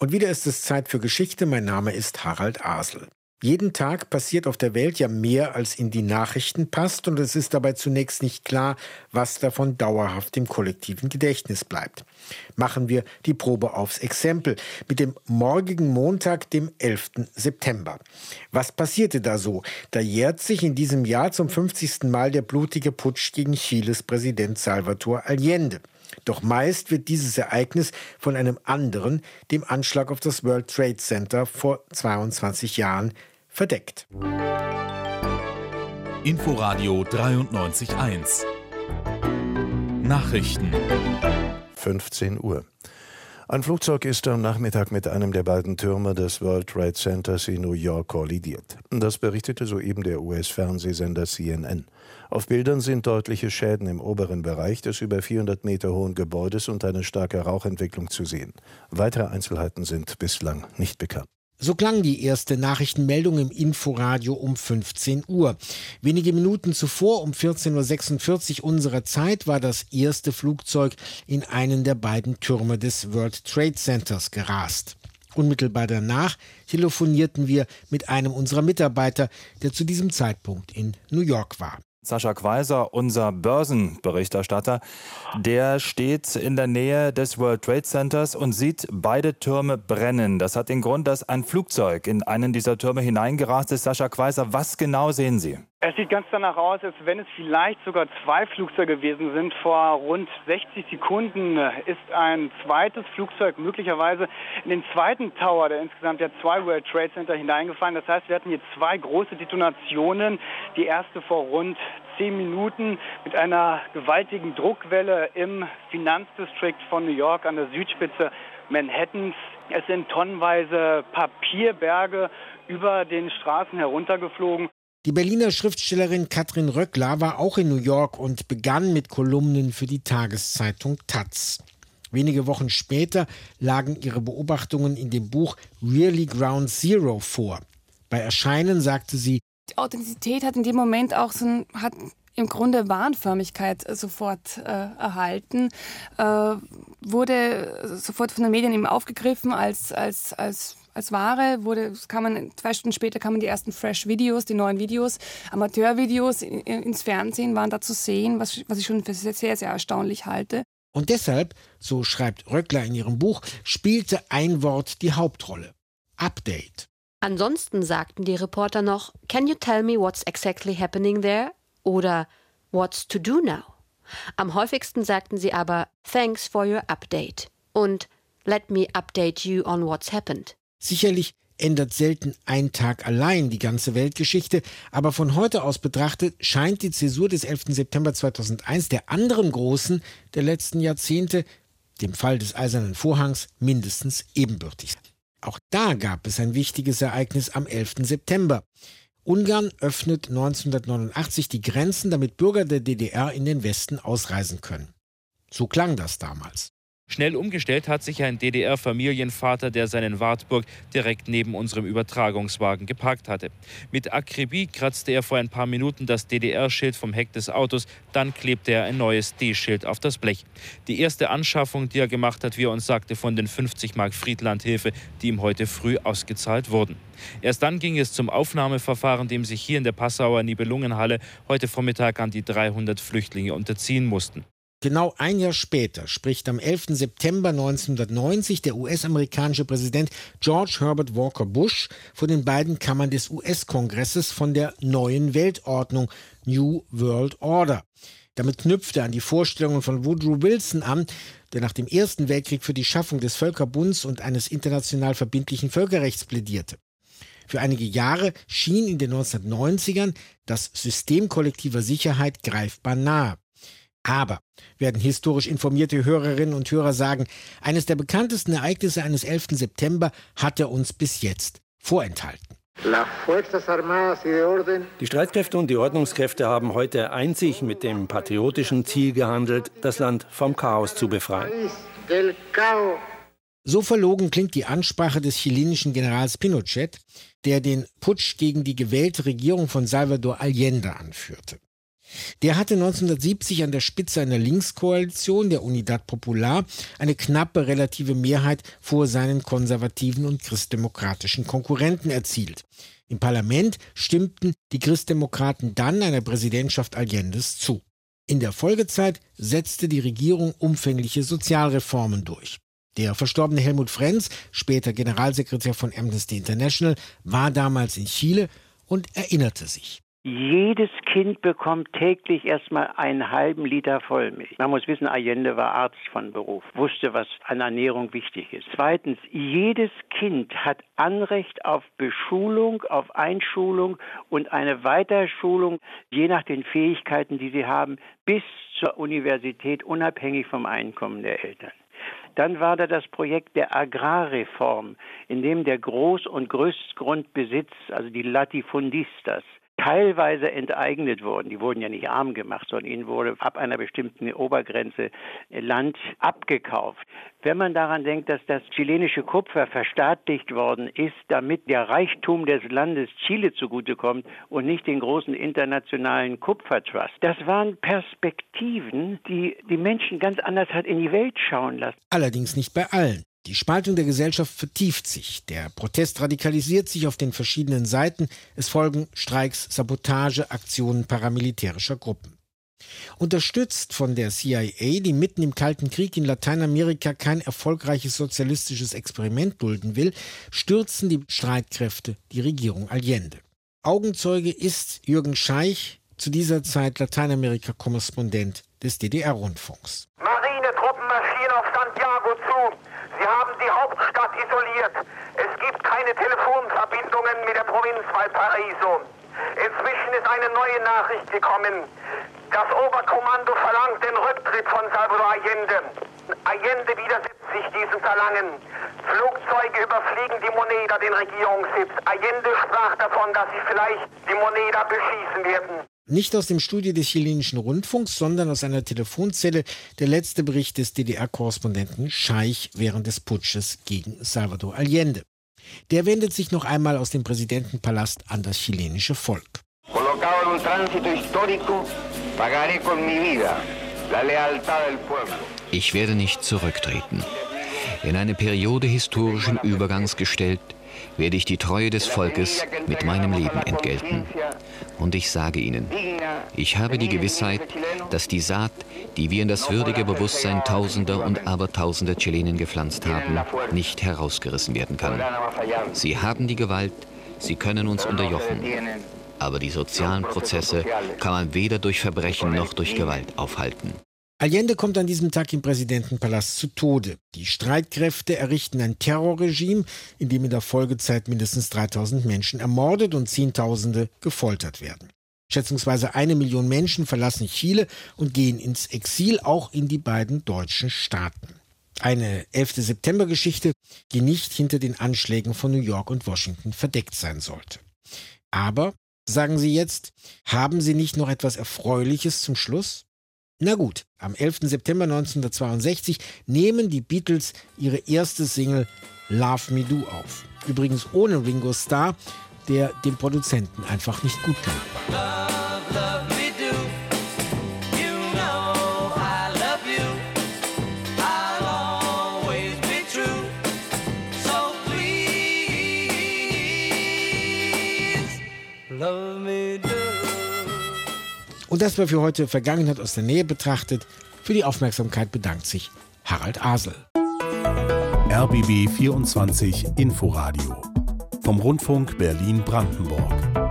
Und wieder ist es Zeit für Geschichte. Mein Name ist Harald Asel. Jeden Tag passiert auf der Welt ja mehr, als in die Nachrichten passt, und es ist dabei zunächst nicht klar, was davon dauerhaft im kollektiven Gedächtnis bleibt. Machen wir die Probe aufs Exempel mit dem morgigen Montag, dem 11. September. Was passierte da so? Da jährt sich in diesem Jahr zum 50. Mal der blutige Putsch gegen Chiles Präsident Salvador Allende. Doch meist wird dieses Ereignis von einem anderen, dem Anschlag auf das World Trade Center vor 22 Jahren, verdeckt. Inforadio 93.1 Nachrichten 15 Uhr. Ein Flugzeug ist am Nachmittag mit einem der beiden Türme des World Trade Centers in New York kollidiert. Das berichtete soeben der US-Fernsehsender CNN. Auf Bildern sind deutliche Schäden im oberen Bereich des über 400 Meter hohen Gebäudes und eine starke Rauchentwicklung zu sehen. Weitere Einzelheiten sind bislang nicht bekannt. So klang die erste Nachrichtenmeldung im Inforadio um 15 Uhr. Wenige Minuten zuvor, um 14.46 Uhr unserer Zeit, war das erste Flugzeug in einen der beiden Türme des World Trade Centers gerast. Unmittelbar danach telefonierten wir mit einem unserer Mitarbeiter, der zu diesem Zeitpunkt in New York war. Sascha Quaiser, unser Börsenberichterstatter, der steht in der Nähe des World Trade Centers und sieht beide Türme brennen. Das hat den Grund, dass ein Flugzeug in einen dieser Türme hineingerast ist. Sascha Quaiser, was genau sehen Sie? Es sieht ganz danach aus, als wenn es vielleicht sogar zwei Flugzeuge gewesen sind. Vor rund 60 Sekunden ist ein zweites Flugzeug möglicherweise in den zweiten Tower der insgesamt ja zwei World Trade Center hineingefallen. Das heißt, wir hatten hier zwei große Detonationen. Die erste vor rund zehn Minuten mit einer gewaltigen Druckwelle im Finanzdistrikt von New York an der Südspitze Manhattans. Es sind tonnenweise Papierberge über den Straßen heruntergeflogen. Die Berliner Schriftstellerin Katrin Röckler war auch in New York und begann mit Kolumnen für die Tageszeitung Taz. Wenige Wochen später lagen ihre Beobachtungen in dem Buch Really Ground Zero vor. Bei Erscheinen sagte sie, die Authentizität hat in dem Moment auch so ein, hat im Grunde Warnförmigkeit sofort äh, erhalten, äh, wurde sofort von den Medien eben aufgegriffen als, als, als als Ware wurde, kann man, zwei Stunden später kamen die ersten Fresh-Videos, die neuen Videos, Amateurvideos in, in, ins Fernsehen waren da zu sehen, was, was ich schon für sehr, sehr, sehr erstaunlich halte. Und deshalb, so schreibt Röckler in ihrem Buch, spielte ein Wort die Hauptrolle. Update. Ansonsten sagten die Reporter noch, Can you tell me what's exactly happening there? Oder What's to do now? Am häufigsten sagten sie aber Thanks for your update und Let me update you on what's happened. Sicherlich ändert selten ein Tag allein die ganze Weltgeschichte, aber von heute aus betrachtet scheint die Zäsur des 11. September 2001 der anderen großen der letzten Jahrzehnte, dem Fall des Eisernen Vorhangs, mindestens ebenbürtig. Auch da gab es ein wichtiges Ereignis am 11. September. Ungarn öffnet 1989 die Grenzen, damit Bürger der DDR in den Westen ausreisen können. So klang das damals. Schnell umgestellt hat sich ein DDR-Familienvater, der seinen Wartburg direkt neben unserem Übertragungswagen geparkt hatte. Mit Akribie kratzte er vor ein paar Minuten das DDR-Schild vom Heck des Autos, dann klebte er ein neues D-Schild auf das Blech. Die erste Anschaffung, die er gemacht hat, wie er uns sagte, von den 50 Mark Friedlandhilfe, die ihm heute früh ausgezahlt wurden. Erst dann ging es zum Aufnahmeverfahren, dem sich hier in der Passauer Nibelungenhalle heute Vormittag an die 300 Flüchtlinge unterziehen mussten. Genau ein Jahr später spricht am 11. September 1990 der US-amerikanische Präsident George Herbert Walker Bush vor den beiden Kammern des US-Kongresses von der neuen Weltordnung New World Order. Damit knüpft er an die Vorstellungen von Woodrow Wilson an, der nach dem Ersten Weltkrieg für die Schaffung des Völkerbunds und eines international verbindlichen Völkerrechts plädierte. Für einige Jahre schien in den 1990ern das System kollektiver Sicherheit greifbar nahe. Aber, werden historisch informierte Hörerinnen und Hörer sagen, eines der bekanntesten Ereignisse eines 11. September hat er uns bis jetzt vorenthalten. Die Streitkräfte und die Ordnungskräfte haben heute einzig mit dem patriotischen Ziel gehandelt, das Land vom Chaos zu befreien. So verlogen klingt die Ansprache des chilenischen Generals Pinochet, der den Putsch gegen die gewählte Regierung von Salvador Allende anführte. Der hatte 1970 an der Spitze einer Linkskoalition, der Unidad Popular, eine knappe relative Mehrheit vor seinen konservativen und christdemokratischen Konkurrenten erzielt. Im Parlament stimmten die Christdemokraten dann einer Präsidentschaft Allendes zu. In der Folgezeit setzte die Regierung umfängliche Sozialreformen durch. Der verstorbene Helmut Frenz, später Generalsekretär von Amnesty International, war damals in Chile und erinnerte sich. Jedes Kind bekommt täglich erstmal einen halben Liter Vollmilch. Man muss wissen, Allende war Arzt von Beruf, wusste, was an Ernährung wichtig ist. Zweitens, jedes Kind hat Anrecht auf Beschulung, auf Einschulung und eine Weiterschulung, je nach den Fähigkeiten, die sie haben, bis zur Universität, unabhängig vom Einkommen der Eltern. Dann war da das Projekt der Agrarreform, in dem der Groß- und Größtgrundbesitz, also die Latifundistas, teilweise enteignet wurden. Die wurden ja nicht arm gemacht, sondern ihnen wurde ab einer bestimmten Obergrenze Land abgekauft. Wenn man daran denkt, dass das chilenische Kupfer verstaatlicht worden ist, damit der Reichtum des Landes Chile zugutekommt und nicht den großen internationalen Kupfertrust, das waren Perspektiven, die die Menschen ganz anders hat in die Welt schauen lassen. Allerdings nicht bei allen. Die Spaltung der Gesellschaft vertieft sich, der Protest radikalisiert sich auf den verschiedenen Seiten, es folgen Streiks, Sabotage, Aktionen paramilitärischer Gruppen. Unterstützt von der CIA, die mitten im Kalten Krieg in Lateinamerika kein erfolgreiches sozialistisches Experiment dulden will, stürzen die Streitkräfte die Regierung Allende. Augenzeuge ist Jürgen Scheich, zu dieser Zeit Lateinamerika-Korrespondent des DDR-Rundfunks. Marinetruppen marschieren auf Santiago zu. Haben die Hauptstadt isoliert. Es gibt keine Telefonverbindungen mit der Provinz Valparaiso. Inzwischen ist eine neue Nachricht gekommen. Das Oberkommando verlangt den Rücktritt von Salvador Allende. Allende widersetzt sich diesem Verlangen. Flugzeuge überfliegen die Moneda, den Regierungssitz. Allende sprach davon, dass sie vielleicht die Moneda beschießen werden. Nicht aus dem Studio des chilenischen Rundfunks, sondern aus einer Telefonzelle der letzte Bericht des DDR-Korrespondenten Scheich während des Putsches gegen Salvador Allende. Der wendet sich noch einmal aus dem Präsidentenpalast an das chilenische Volk. Ich werde nicht zurücktreten. In eine Periode historischen Übergangs gestellt, werde ich die Treue des Volkes mit meinem Leben entgelten. Und ich sage Ihnen, ich habe die Gewissheit, dass die Saat, die wir in das würdige Bewusstsein Tausender und Abertausender Chilenen gepflanzt haben, nicht herausgerissen werden kann. Sie haben die Gewalt, sie können uns unterjochen. Aber die sozialen Prozesse kann man weder durch Verbrechen noch durch Gewalt aufhalten. Allende kommt an diesem Tag im Präsidentenpalast zu Tode. Die Streitkräfte errichten ein Terrorregime, in dem in der Folgezeit mindestens 3000 Menschen ermordet und Zehntausende gefoltert werden. Schätzungsweise eine Million Menschen verlassen Chile und gehen ins Exil, auch in die beiden deutschen Staaten. Eine 11. September-Geschichte, die nicht hinter den Anschlägen von New York und Washington verdeckt sein sollte. Aber, sagen Sie jetzt, haben Sie nicht noch etwas Erfreuliches zum Schluss? Na gut, am 11. September 1962 nehmen die Beatles ihre erste Single Love Me Do auf. Übrigens ohne Ringo Starr, der dem Produzenten einfach nicht gut genug Und das war für heute Vergangenheit aus der Nähe betrachtet. Für die Aufmerksamkeit bedankt sich Harald Asel. RBB 24 Inforadio vom Rundfunk Berlin-Brandenburg.